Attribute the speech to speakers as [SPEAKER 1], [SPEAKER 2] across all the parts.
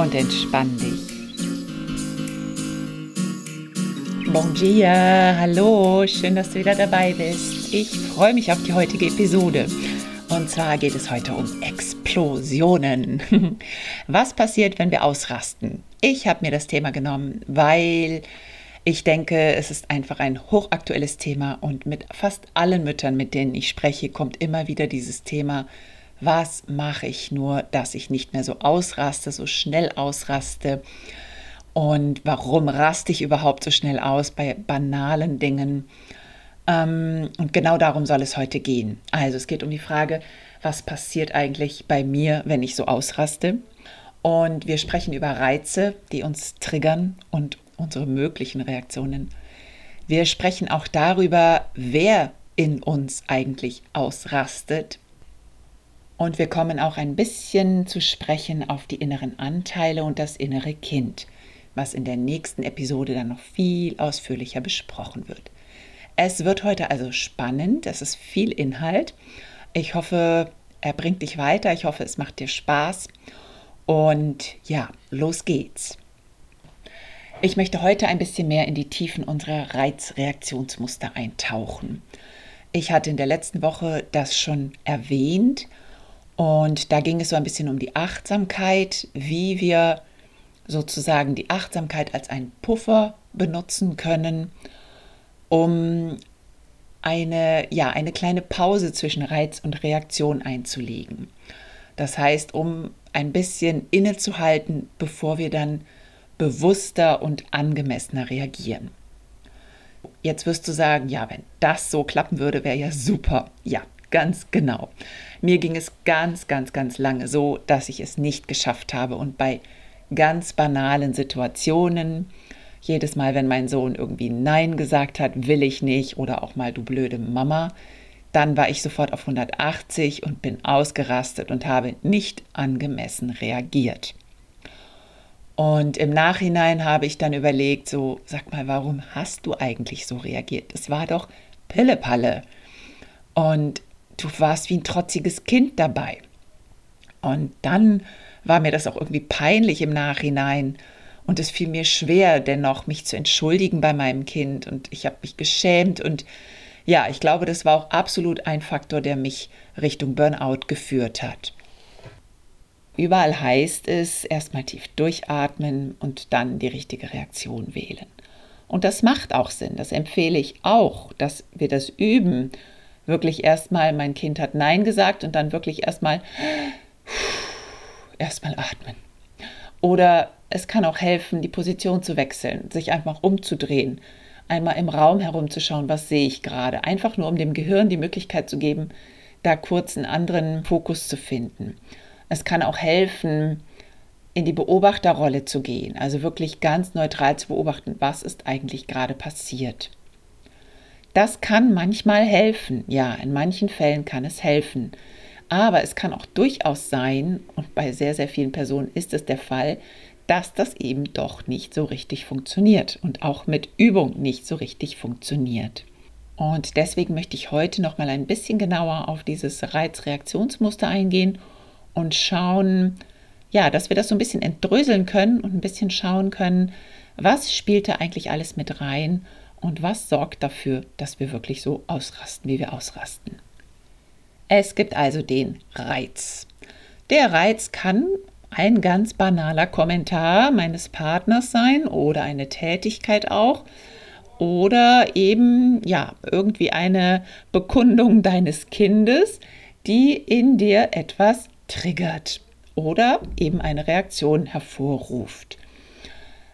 [SPEAKER 1] Und entspann dich. Bon dia, hallo, schön, dass du wieder dabei bist. Ich freue mich auf die heutige Episode. Und zwar geht es heute um Explosionen. Was passiert, wenn wir ausrasten? Ich habe mir das Thema genommen, weil ich denke, es ist einfach ein hochaktuelles Thema und mit fast allen Müttern, mit denen ich spreche, kommt immer wieder dieses Thema was mache ich nur, dass ich nicht mehr so ausraste, so schnell ausraste? Und warum raste ich überhaupt so schnell aus bei banalen Dingen? Ähm, und genau darum soll es heute gehen. Also es geht um die Frage, was passiert eigentlich bei mir, wenn ich so ausraste? Und wir sprechen über Reize, die uns triggern und unsere möglichen Reaktionen. Wir sprechen auch darüber, wer in uns eigentlich ausrastet und wir kommen auch ein bisschen zu sprechen auf die inneren Anteile und das innere Kind, was in der nächsten Episode dann noch viel ausführlicher besprochen wird. Es wird heute also spannend, es ist viel Inhalt. Ich hoffe, er bringt dich weiter, ich hoffe, es macht dir Spaß. Und ja, los geht's. Ich möchte heute ein bisschen mehr in die Tiefen unserer Reizreaktionsmuster eintauchen. Ich hatte in der letzten Woche das schon erwähnt und da ging es so ein bisschen um die Achtsamkeit, wie wir sozusagen die Achtsamkeit als einen Puffer benutzen können, um eine, ja, eine kleine Pause zwischen Reiz und Reaktion einzulegen. Das heißt, um ein bisschen innezuhalten, bevor wir dann bewusster und angemessener reagieren. Jetzt wirst du sagen, ja, wenn das so klappen würde, wäre ja super. Ja, ganz genau. Mir ging es ganz, ganz, ganz lange so, dass ich es nicht geschafft habe und bei ganz banalen Situationen, jedes Mal, wenn mein Sohn irgendwie Nein gesagt hat, will ich nicht oder auch mal du blöde Mama, dann war ich sofort auf 180 und bin ausgerastet und habe nicht angemessen reagiert. Und im Nachhinein habe ich dann überlegt, so, sag mal, warum hast du eigentlich so reagiert? Es war doch Pillepalle. Und du warst wie ein trotziges Kind dabei. Und dann war mir das auch irgendwie peinlich im Nachhinein. Und es fiel mir schwer, dennoch mich zu entschuldigen bei meinem Kind. Und ich habe mich geschämt. Und ja, ich glaube, das war auch absolut ein Faktor, der mich Richtung Burnout geführt hat. Überall heißt es, erstmal tief durchatmen und dann die richtige Reaktion wählen. Und das macht auch Sinn. Das empfehle ich auch, dass wir das üben wirklich erstmal, mein Kind hat Nein gesagt und dann wirklich erstmal erstmal atmen. Oder es kann auch helfen, die Position zu wechseln, sich einfach umzudrehen, einmal im Raum herumzuschauen, was sehe ich gerade. Einfach nur, um dem Gehirn die Möglichkeit zu geben, da kurz einen anderen Fokus zu finden. Es kann auch helfen, in die Beobachterrolle zu gehen, also wirklich ganz neutral zu beobachten, was ist eigentlich gerade passiert. Das kann manchmal helfen. Ja, in manchen Fällen kann es helfen. Aber es kann auch durchaus sein, und bei sehr, sehr vielen Personen ist es der Fall, dass das eben doch nicht so richtig funktioniert und auch mit Übung nicht so richtig funktioniert. Und deswegen möchte ich heute noch mal ein bisschen genauer auf dieses Reizreaktionsmuster eingehen und schauen, ja, dass wir das so ein bisschen entdröseln können und ein bisschen schauen können, was spielt da eigentlich alles mit rein und was sorgt dafür, dass wir wirklich so ausrasten, wie wir ausrasten. Es gibt also den Reiz. Der Reiz kann ein ganz banaler Kommentar meines Partners sein oder eine Tätigkeit auch oder eben ja irgendwie eine Bekundung deines Kindes, die in dir etwas triggert oder eben eine Reaktion hervorruft.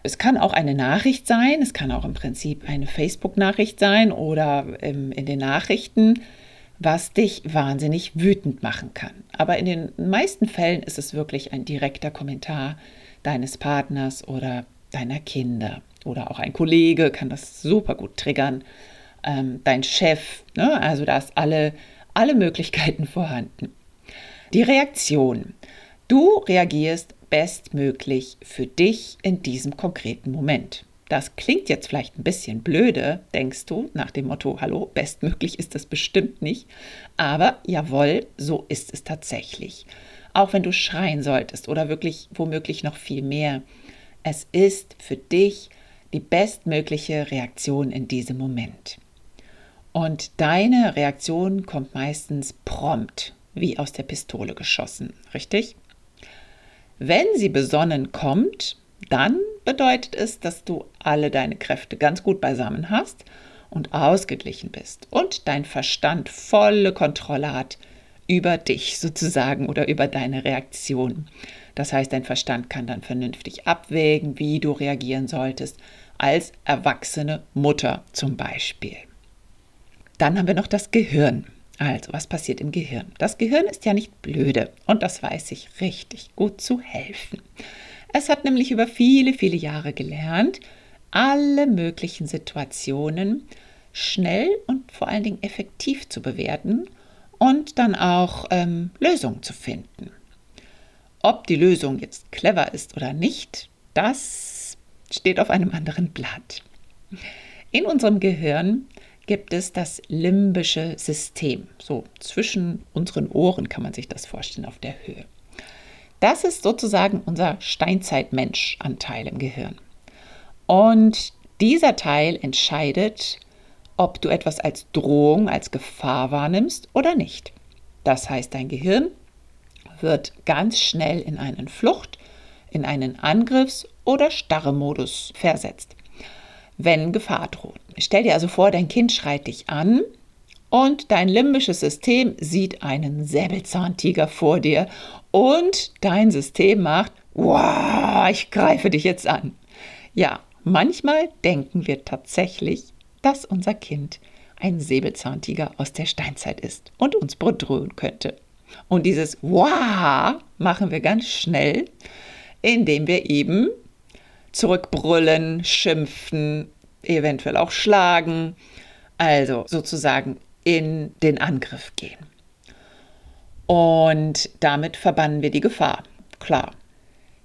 [SPEAKER 1] Es kann auch eine Nachricht sein, es kann auch im Prinzip eine Facebook-Nachricht sein oder ähm, in den Nachrichten was dich wahnsinnig wütend machen kann. Aber in den meisten Fällen ist es wirklich ein direkter Kommentar deines Partners oder deiner Kinder oder auch ein Kollege kann das super gut triggern. Ähm, dein Chef, ne? also da ist alle, alle Möglichkeiten vorhanden. Die Reaktion. Du reagierst bestmöglich für dich in diesem konkreten Moment. Das klingt jetzt vielleicht ein bisschen blöde, denkst du, nach dem Motto, hallo, bestmöglich ist das bestimmt nicht. Aber jawohl, so ist es tatsächlich. Auch wenn du schreien solltest oder wirklich womöglich noch viel mehr. Es ist für dich die bestmögliche Reaktion in diesem Moment. Und deine Reaktion kommt meistens prompt, wie aus der Pistole geschossen, richtig? Wenn sie besonnen kommt, dann bedeutet es, dass du alle deine Kräfte ganz gut beisammen hast und ausgeglichen bist und dein Verstand volle Kontrolle hat über dich sozusagen oder über deine Reaktion. Das heißt, dein Verstand kann dann vernünftig abwägen, wie du reagieren solltest, als erwachsene Mutter zum Beispiel. Dann haben wir noch das Gehirn. Also, was passiert im Gehirn? Das Gehirn ist ja nicht blöde und das weiß ich richtig gut zu helfen. Es hat nämlich über viele, viele Jahre gelernt, alle möglichen Situationen schnell und vor allen Dingen effektiv zu bewerten und dann auch ähm, Lösungen zu finden. Ob die Lösung jetzt clever ist oder nicht, das steht auf einem anderen Blatt. In unserem Gehirn gibt es das limbische System. So zwischen unseren Ohren kann man sich das vorstellen auf der Höhe. Das ist sozusagen unser Steinzeit-Mensch-Anteil im Gehirn. Und dieser Teil entscheidet, ob du etwas als Drohung, als Gefahr wahrnimmst oder nicht. Das heißt, dein Gehirn wird ganz schnell in einen Flucht, in einen Angriffs- oder Starre-Modus versetzt, wenn Gefahr droht. Stell dir also vor, dein Kind schreit dich an und dein limbisches System sieht einen Säbelzahntiger vor dir und dein System macht, wow, ich greife dich jetzt an. Ja, manchmal denken wir tatsächlich, dass unser Kind ein Säbelzahntiger aus der Steinzeit ist und uns bedrohen könnte. Und dieses Wow machen wir ganz schnell, indem wir eben zurückbrüllen, schimpfen, eventuell auch schlagen, also sozusagen in den Angriff gehen. Und damit verbannen wir die Gefahr. Klar.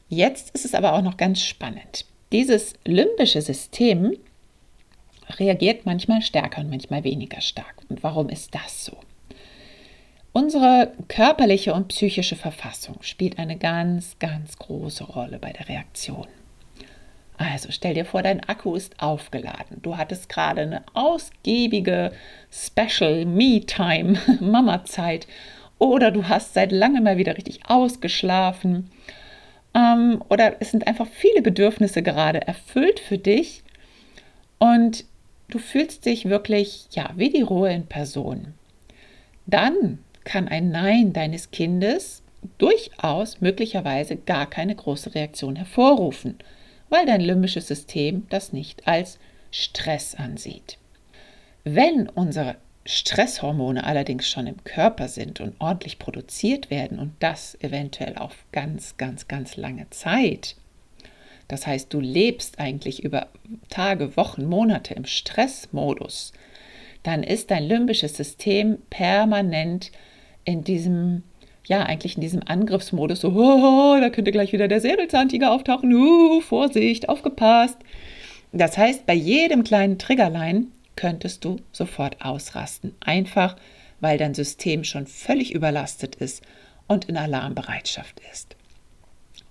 [SPEAKER 1] Jetzt ist es aber auch noch ganz spannend. Dieses limbische System reagiert manchmal stärker und manchmal weniger stark. Und warum ist das so? Unsere körperliche und psychische Verfassung spielt eine ganz, ganz große Rolle bei der Reaktion. Also stell dir vor, dein Akku ist aufgeladen. Du hattest gerade eine ausgiebige Special Me-Time, Mama-Zeit oder du hast seit langem mal wieder richtig ausgeschlafen ähm, oder es sind einfach viele Bedürfnisse gerade erfüllt für dich und du fühlst dich wirklich, ja, wie die Ruhe in Person. Dann kann ein Nein deines Kindes durchaus möglicherweise gar keine große Reaktion hervorrufen, weil dein limbisches System das nicht als Stress ansieht. Wenn unsere Stresshormone allerdings schon im Körper sind und ordentlich produziert werden und das eventuell auf ganz, ganz, ganz lange Zeit, das heißt, du lebst eigentlich über Tage, Wochen, Monate im Stressmodus, dann ist dein limbisches System permanent in diesem, ja, eigentlich in diesem Angriffsmodus, so, oh, da könnte gleich wieder der Säbelzahntiger auftauchen, uh, Vorsicht, aufgepasst. Das heißt, bei jedem kleinen Triggerlein könntest du sofort ausrasten, einfach weil dein System schon völlig überlastet ist und in Alarmbereitschaft ist.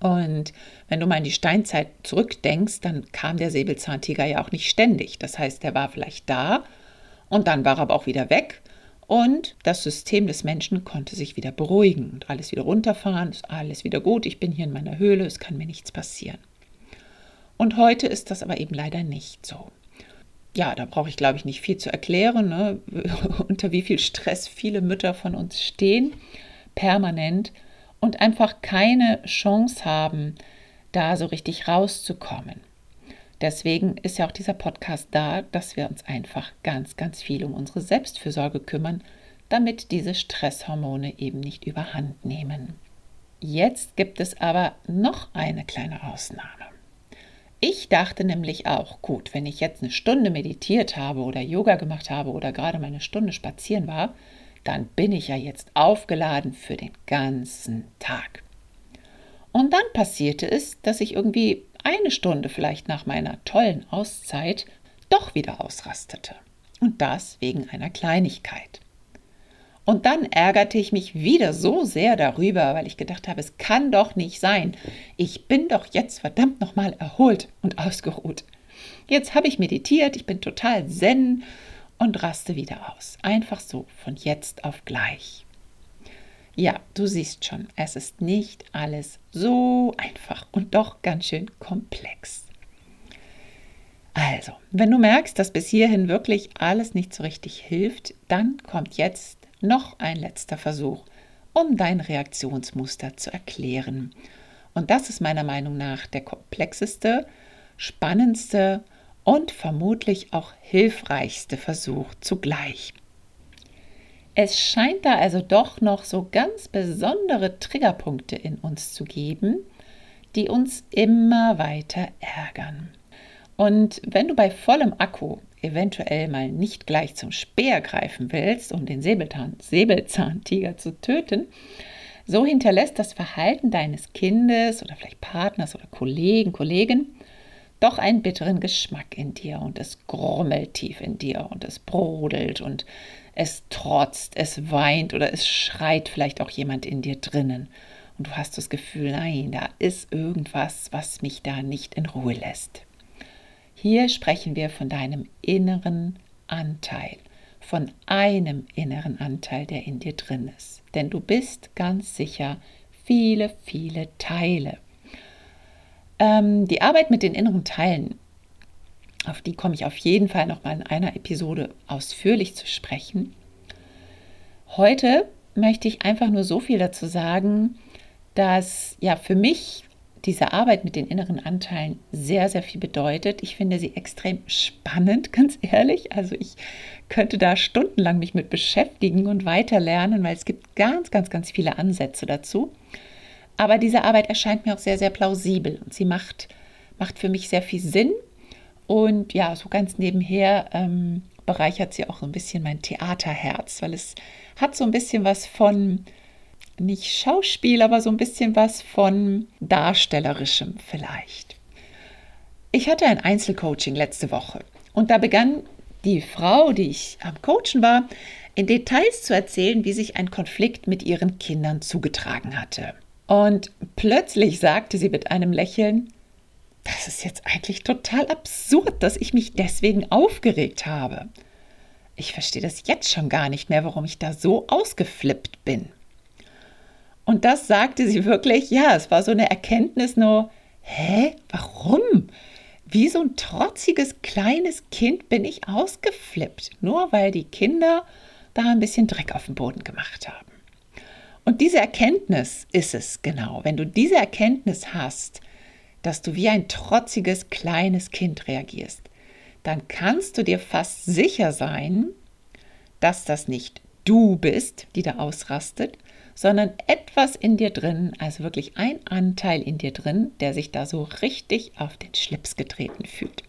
[SPEAKER 1] Und wenn du mal in die Steinzeit zurückdenkst, dann kam der Säbelzahntiger ja auch nicht ständig. Das heißt, er war vielleicht da und dann war er aber auch wieder weg und das System des Menschen konnte sich wieder beruhigen und alles wieder runterfahren, ist alles wieder gut, ich bin hier in meiner Höhle, es kann mir nichts passieren. Und heute ist das aber eben leider nicht so. Ja, da brauche ich, glaube ich, nicht viel zu erklären, ne? unter wie viel Stress viele Mütter von uns stehen, permanent, und einfach keine Chance haben, da so richtig rauszukommen. Deswegen ist ja auch dieser Podcast da, dass wir uns einfach ganz, ganz viel um unsere Selbstfürsorge kümmern, damit diese Stresshormone eben nicht überhand nehmen. Jetzt gibt es aber noch eine kleine Ausnahme. Ich dachte nämlich auch, gut, wenn ich jetzt eine Stunde meditiert habe oder Yoga gemacht habe oder gerade meine Stunde spazieren war, dann bin ich ja jetzt aufgeladen für den ganzen Tag. Und dann passierte es, dass ich irgendwie eine Stunde vielleicht nach meiner tollen Auszeit doch wieder ausrastete. Und das wegen einer Kleinigkeit. Und dann ärgerte ich mich wieder so sehr darüber, weil ich gedacht habe, es kann doch nicht sein. Ich bin doch jetzt verdammt nochmal erholt und ausgeruht. Jetzt habe ich meditiert, ich bin total zen und raste wieder aus. Einfach so, von jetzt auf gleich. Ja, du siehst schon, es ist nicht alles so einfach und doch ganz schön komplex. Also, wenn du merkst, dass bis hierhin wirklich alles nicht so richtig hilft, dann kommt jetzt noch ein letzter Versuch, um dein Reaktionsmuster zu erklären. Und das ist meiner Meinung nach der komplexeste, spannendste und vermutlich auch hilfreichste Versuch zugleich. Es scheint da also doch noch so ganz besondere Triggerpunkte in uns zu geben, die uns immer weiter ärgern. Und wenn du bei vollem Akku eventuell mal nicht gleich zum Speer greifen willst, um den Säbelzahn, Säbelzahntiger zu töten, so hinterlässt das Verhalten deines Kindes oder vielleicht Partners oder Kollegen, Kollegin doch einen bitteren Geschmack in dir und es grummelt tief in dir und es brodelt und es trotzt, es weint oder es schreit vielleicht auch jemand in dir drinnen. Und du hast das Gefühl, nein, da ist irgendwas, was mich da nicht in Ruhe lässt. Hier sprechen wir von deinem inneren Anteil, von einem inneren Anteil, der in dir drin ist. Denn du bist ganz sicher viele, viele Teile. Ähm, die Arbeit mit den inneren Teilen, auf die komme ich auf jeden Fall nochmal in einer Episode ausführlich zu sprechen. Heute möchte ich einfach nur so viel dazu sagen, dass ja für mich diese Arbeit mit den inneren Anteilen sehr, sehr viel bedeutet. Ich finde sie extrem spannend, ganz ehrlich. Also ich könnte da stundenlang mich mit beschäftigen und weiterlernen, weil es gibt ganz, ganz, ganz viele Ansätze dazu. Aber diese Arbeit erscheint mir auch sehr, sehr plausibel und sie macht, macht für mich sehr viel Sinn. Und ja, so ganz nebenher ähm, bereichert sie auch so ein bisschen mein Theaterherz, weil es hat so ein bisschen was von nicht Schauspiel, aber so ein bisschen was von Darstellerischem vielleicht. Ich hatte ein Einzelcoaching letzte Woche und da begann die Frau, die ich am Coachen war, in Details zu erzählen, wie sich ein Konflikt mit ihren Kindern zugetragen hatte. Und plötzlich sagte sie mit einem Lächeln, das ist jetzt eigentlich total absurd, dass ich mich deswegen aufgeregt habe. Ich verstehe das jetzt schon gar nicht mehr, warum ich da so ausgeflippt bin. Und das sagte sie wirklich, ja, es war so eine Erkenntnis nur, hä, warum? Wie so ein trotziges kleines Kind bin ich ausgeflippt, nur weil die Kinder da ein bisschen Dreck auf den Boden gemacht haben. Und diese Erkenntnis ist es genau. Wenn du diese Erkenntnis hast, dass du wie ein trotziges kleines Kind reagierst, dann kannst du dir fast sicher sein, dass das nicht du bist, die da ausrastet, sondern etwas in dir drin, also wirklich ein Anteil in dir drin, der sich da so richtig auf den Schlips getreten fühlt.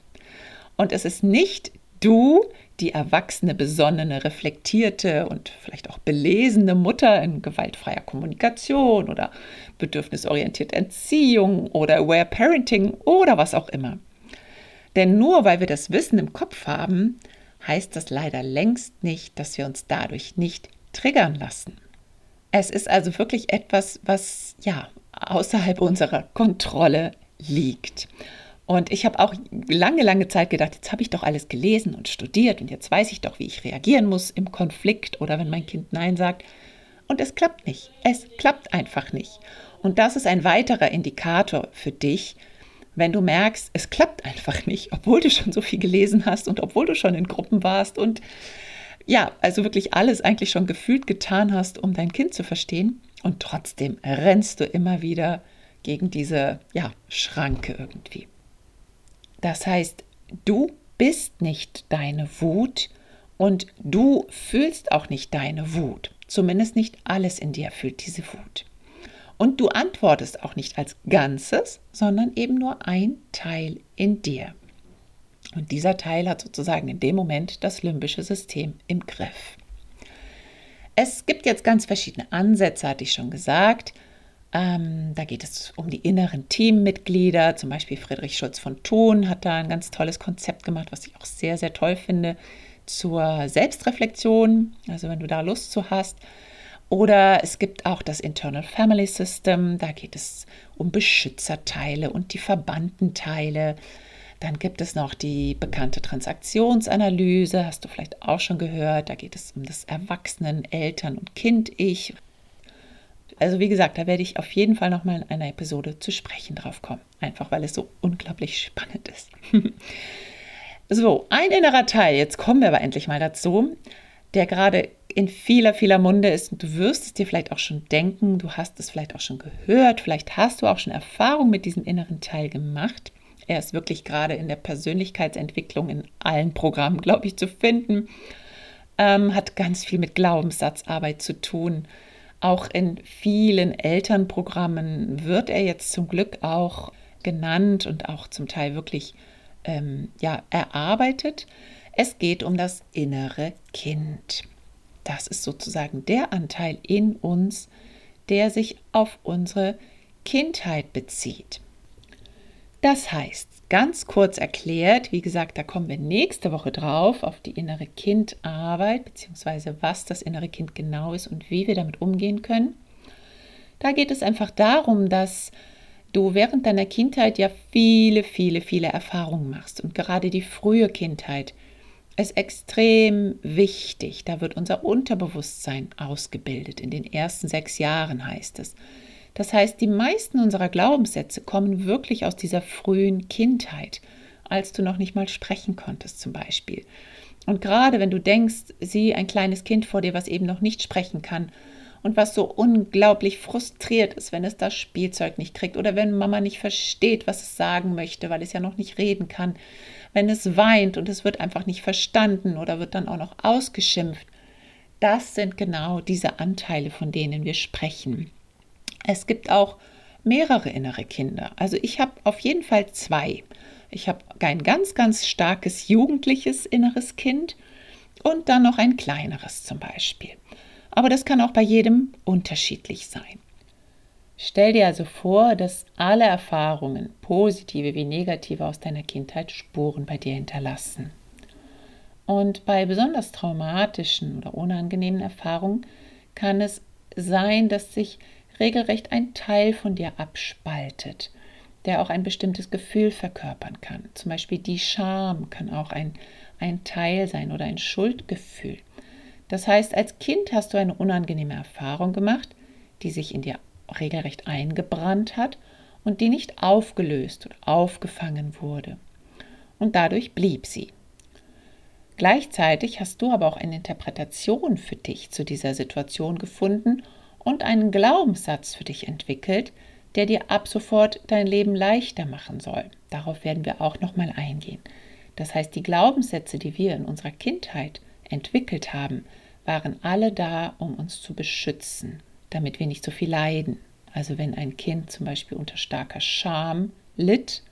[SPEAKER 1] Und es ist nicht du, die erwachsene, besonnene, reflektierte und vielleicht auch belesene Mutter in gewaltfreier Kommunikation oder bedürfnisorientierte Erziehung oder Aware Parenting oder was auch immer. Denn nur weil wir das Wissen im Kopf haben, heißt das leider längst nicht, dass wir uns dadurch nicht triggern lassen. Es ist also wirklich etwas, was ja außerhalb unserer Kontrolle liegt. Und ich habe auch lange, lange Zeit gedacht, jetzt habe ich doch alles gelesen und studiert und jetzt weiß ich doch, wie ich reagieren muss im Konflikt oder wenn mein Kind Nein sagt. Und es klappt nicht. Es klappt einfach nicht. Und das ist ein weiterer Indikator für dich, wenn du merkst, es klappt einfach nicht, obwohl du schon so viel gelesen hast und obwohl du schon in Gruppen warst und ja, also wirklich alles eigentlich schon gefühlt getan hast, um dein Kind zu verstehen. Und trotzdem rennst du immer wieder gegen diese ja, Schranke irgendwie. Das heißt, du bist nicht deine Wut Und du fühlst auch nicht deine Wut. Zumindest nicht alles in dir fühlt diese Wut. Und du antwortest auch nicht als Ganzes, sondern eben nur ein Teil in dir. Und dieser Teil hat sozusagen in dem Moment das limbische System im Griff. Es gibt jetzt ganz verschiedene Ansätze, hatte ich schon gesagt. Ähm, da geht es um die inneren Teammitglieder. Zum Beispiel Friedrich Schulz von Thun hat da ein ganz tolles Konzept gemacht, was ich auch sehr, sehr toll finde, zur Selbstreflexion. Also wenn du da Lust zu hast. Oder es gibt auch das Internal Family System. Da geht es um Beschützerteile und die verbannten Teile. Dann gibt es noch die bekannte Transaktionsanalyse, hast du vielleicht auch schon gehört. Da geht es um das Erwachsenen, Eltern und Kind-Ich. Also wie gesagt, da werde ich auf jeden Fall noch mal in einer Episode zu sprechen drauf kommen, einfach weil es so unglaublich spannend ist. so, ein innerer Teil, jetzt kommen wir aber endlich mal dazu, der gerade in vieler, vieler Munde ist du wirst es dir vielleicht auch schon denken, du hast es vielleicht auch schon gehört, vielleicht hast du auch schon Erfahrung mit diesem inneren Teil gemacht. Er ist wirklich gerade in der Persönlichkeitsentwicklung in allen Programmen, glaube ich, zu finden. Ähm, hat ganz viel mit Glaubenssatzarbeit zu tun. Auch in vielen Elternprogrammen wird er jetzt zum Glück auch genannt und auch zum Teil wirklich ähm, ja, erarbeitet. Es geht um das innere Kind. Das ist sozusagen der Anteil in uns, der sich auf unsere Kindheit bezieht. Das heißt, ganz kurz erklärt, wie gesagt, da kommen wir nächste Woche drauf auf die innere Kindarbeit, beziehungsweise was das innere Kind genau ist und wie wir damit umgehen können. Da geht es einfach darum, dass du während deiner Kindheit ja viele, viele, viele Erfahrungen machst und gerade die frühe Kindheit ist extrem wichtig. Da wird unser Unterbewusstsein ausgebildet. In den ersten sechs Jahren heißt es. Das heißt, die meisten unserer Glaubenssätze kommen wirklich aus dieser frühen Kindheit, als du noch nicht mal sprechen konntest zum Beispiel. Und gerade wenn du denkst, sieh ein kleines Kind vor dir, was eben noch nicht sprechen kann und was so unglaublich frustriert ist, wenn es das Spielzeug nicht kriegt oder wenn Mama nicht versteht, was es sagen möchte, weil es ja noch nicht reden kann, wenn es weint und es wird einfach nicht verstanden oder wird dann auch noch ausgeschimpft. Das sind genau diese Anteile, von denen wir sprechen. Es gibt auch mehrere innere Kinder. Also ich habe auf jeden Fall zwei. Ich habe ein ganz, ganz starkes jugendliches inneres Kind und dann noch ein kleineres zum Beispiel. Aber das kann auch bei jedem unterschiedlich sein. Stell dir also vor, dass alle Erfahrungen, positive wie negative aus deiner Kindheit, Spuren bei dir hinterlassen. Und bei besonders traumatischen oder unangenehmen Erfahrungen kann es sein, dass sich regelrecht ein Teil von dir abspaltet, der auch ein bestimmtes Gefühl verkörpern kann. Zum Beispiel die Scham kann auch ein, ein Teil sein oder ein Schuldgefühl. Das heißt, als Kind hast du eine unangenehme Erfahrung gemacht, die sich in dir regelrecht eingebrannt hat und die nicht aufgelöst oder aufgefangen wurde. Und dadurch blieb sie. Gleichzeitig hast du aber auch eine Interpretation für dich zu dieser Situation gefunden und einen Glaubenssatz für dich entwickelt, der dir ab sofort dein Leben leichter machen soll. Darauf werden wir auch noch mal eingehen. Das heißt, die Glaubenssätze, die wir in unserer Kindheit entwickelt haben, waren alle da, um uns zu beschützen, damit wir nicht so viel leiden. Also wenn ein Kind zum Beispiel unter starker Scham litt,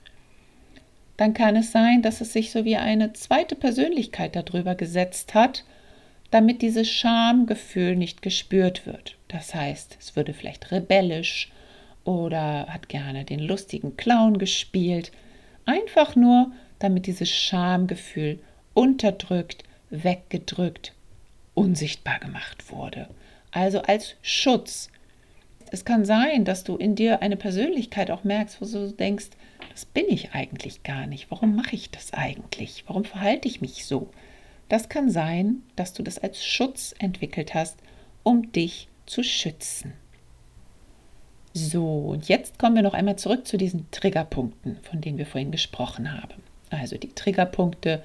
[SPEAKER 1] dann kann es sein, dass es sich so wie eine zweite Persönlichkeit darüber gesetzt hat damit dieses Schamgefühl nicht gespürt wird. Das heißt, es würde vielleicht rebellisch oder hat gerne den lustigen Clown gespielt, einfach nur, damit dieses Schamgefühl unterdrückt, weggedrückt, unsichtbar gemacht wurde. Also als Schutz. Es kann sein, dass du in dir eine Persönlichkeit auch merkst, wo du denkst, das bin ich eigentlich gar nicht. Warum mache ich das eigentlich? Warum verhalte ich mich so? Das kann sein, dass du das als Schutz entwickelt hast, um dich zu schützen. So, und jetzt kommen wir noch einmal zurück zu diesen Triggerpunkten, von denen wir vorhin gesprochen haben. Also die Triggerpunkte,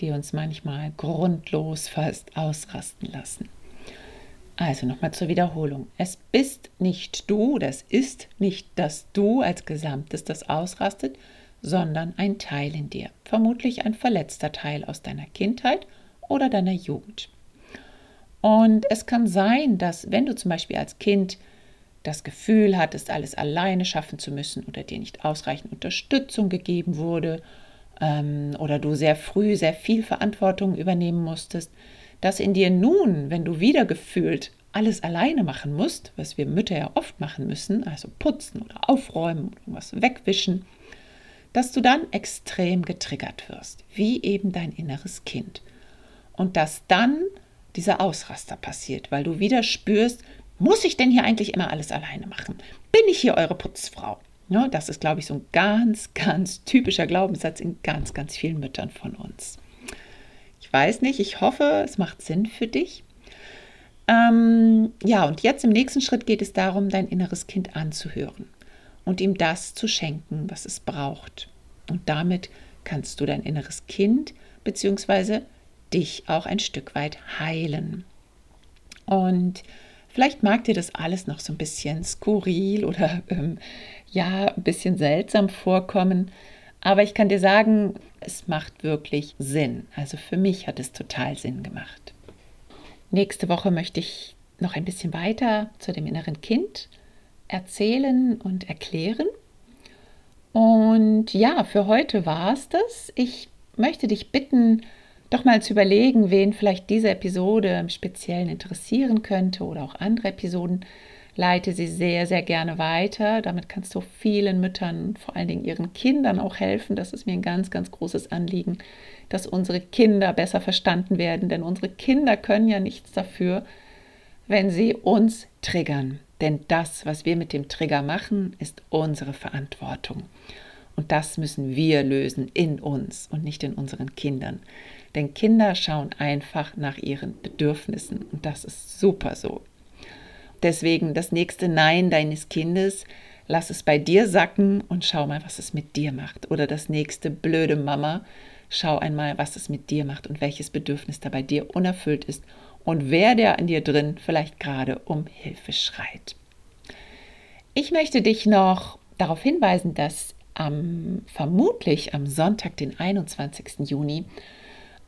[SPEAKER 1] die uns manchmal grundlos fast ausrasten lassen. Also nochmal zur Wiederholung. Es bist nicht du, das ist nicht das Du als Gesamtes, das ausrastet, sondern ein Teil in dir. Vermutlich ein verletzter Teil aus deiner Kindheit oder deiner Jugend. Und es kann sein, dass wenn du zum Beispiel als Kind das Gefühl hattest, alles alleine schaffen zu müssen oder dir nicht ausreichend Unterstützung gegeben wurde ähm, oder du sehr früh sehr viel Verantwortung übernehmen musstest, dass in dir nun, wenn du wieder gefühlt alles alleine machen musst, was wir Mütter ja oft machen müssen, also putzen oder aufräumen oder irgendwas wegwischen, dass du dann extrem getriggert wirst, wie eben dein inneres Kind. Und dass dann dieser Ausraster passiert, weil du wieder spürst, muss ich denn hier eigentlich immer alles alleine machen? Bin ich hier eure Putzfrau? Ja, das ist, glaube ich, so ein ganz, ganz typischer Glaubenssatz in ganz, ganz vielen Müttern von uns. Ich weiß nicht, ich hoffe, es macht Sinn für dich. Ähm, ja, und jetzt im nächsten Schritt geht es darum, dein inneres Kind anzuhören und ihm das zu schenken, was es braucht. Und damit kannst du dein inneres Kind bzw. dich auch ein Stück weit heilen. Und vielleicht mag dir das alles noch so ein bisschen skurril oder ähm, ja, ein bisschen seltsam vorkommen. Aber ich kann dir sagen, es macht wirklich Sinn. Also für mich hat es total Sinn gemacht. Nächste Woche möchte ich noch ein bisschen weiter zu dem inneren Kind erzählen und erklären. Und ja, für heute war es das. Ich möchte dich bitten, doch mal zu überlegen, wen vielleicht diese Episode im Speziellen interessieren könnte oder auch andere Episoden. Leite sie sehr, sehr gerne weiter. Damit kannst du vielen Müttern, vor allen Dingen ihren Kindern auch helfen. Das ist mir ein ganz, ganz großes Anliegen, dass unsere Kinder besser verstanden werden, denn unsere Kinder können ja nichts dafür, wenn sie uns triggern. Denn das, was wir mit dem Trigger machen, ist unsere Verantwortung. Und das müssen wir lösen in uns und nicht in unseren Kindern. Denn Kinder schauen einfach nach ihren Bedürfnissen und das ist super so. Deswegen das nächste Nein deines Kindes, lass es bei dir sacken und schau mal, was es mit dir macht. Oder das nächste blöde Mama, Schau einmal, was es mit dir macht und welches Bedürfnis da bei dir unerfüllt ist und wer der in dir drin vielleicht gerade um Hilfe schreit. Ich möchte dich noch darauf hinweisen, dass am, vermutlich am Sonntag, den 21. Juni,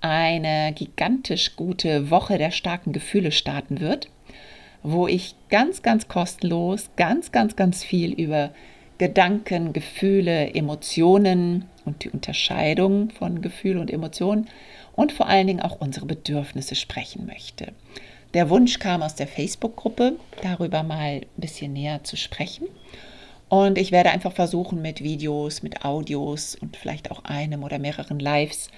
[SPEAKER 1] eine gigantisch gute Woche der starken Gefühle starten wird, wo ich ganz, ganz kostenlos, ganz, ganz, ganz viel über Gedanken, Gefühle, Emotionen und die Unterscheidung von Gefühl und Emotionen und vor allen Dingen auch unsere Bedürfnisse sprechen möchte. Der Wunsch kam aus der Facebook-Gruppe, darüber mal ein bisschen näher zu sprechen. Und ich werde einfach versuchen, mit Videos, mit Audios und vielleicht auch einem oder mehreren Lives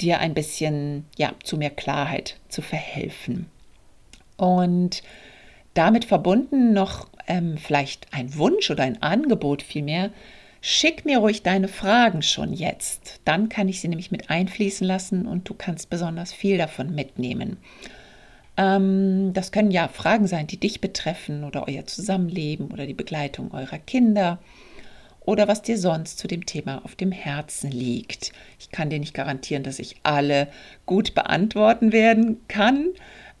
[SPEAKER 1] dir ein bisschen ja, zu mehr Klarheit zu verhelfen. Und damit verbunden noch ähm, vielleicht ein Wunsch oder ein Angebot vielmehr, schick mir ruhig deine Fragen schon jetzt. Dann kann ich sie nämlich mit einfließen lassen und du kannst besonders viel davon mitnehmen. Ähm, das können ja Fragen sein, die dich betreffen oder euer Zusammenleben oder die Begleitung eurer Kinder oder was dir sonst zu dem Thema auf dem Herzen liegt. Ich kann dir nicht garantieren, dass ich alle gut beantworten werden kann,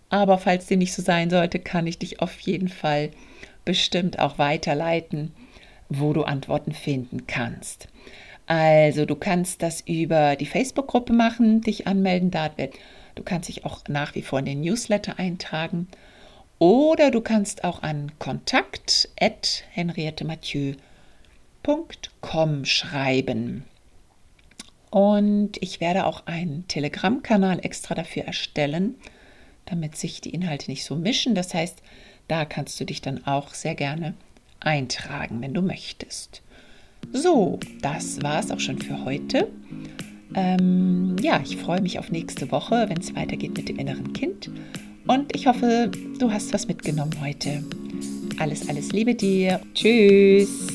[SPEAKER 1] aber falls dem nicht so sein sollte, kann ich dich auf jeden Fall bestimmt auch weiterleiten, wo du Antworten finden kannst. Also du kannst das über die Facebook-Gruppe machen, dich anmelden, da du kannst dich auch nach wie vor in den Newsletter eintragen oder du kannst auch an kontakt@henriettemathieu.com schreiben. Und ich werde auch einen Telegram-Kanal extra dafür erstellen, damit sich die Inhalte nicht so mischen. Das heißt, da kannst du dich dann auch sehr gerne eintragen, wenn du möchtest. So, das war es auch schon für heute. Ähm, ja, ich freue mich auf nächste Woche, wenn es weitergeht mit dem inneren Kind. Und ich hoffe, du hast was mitgenommen heute. Alles, alles Liebe dir. Tschüss.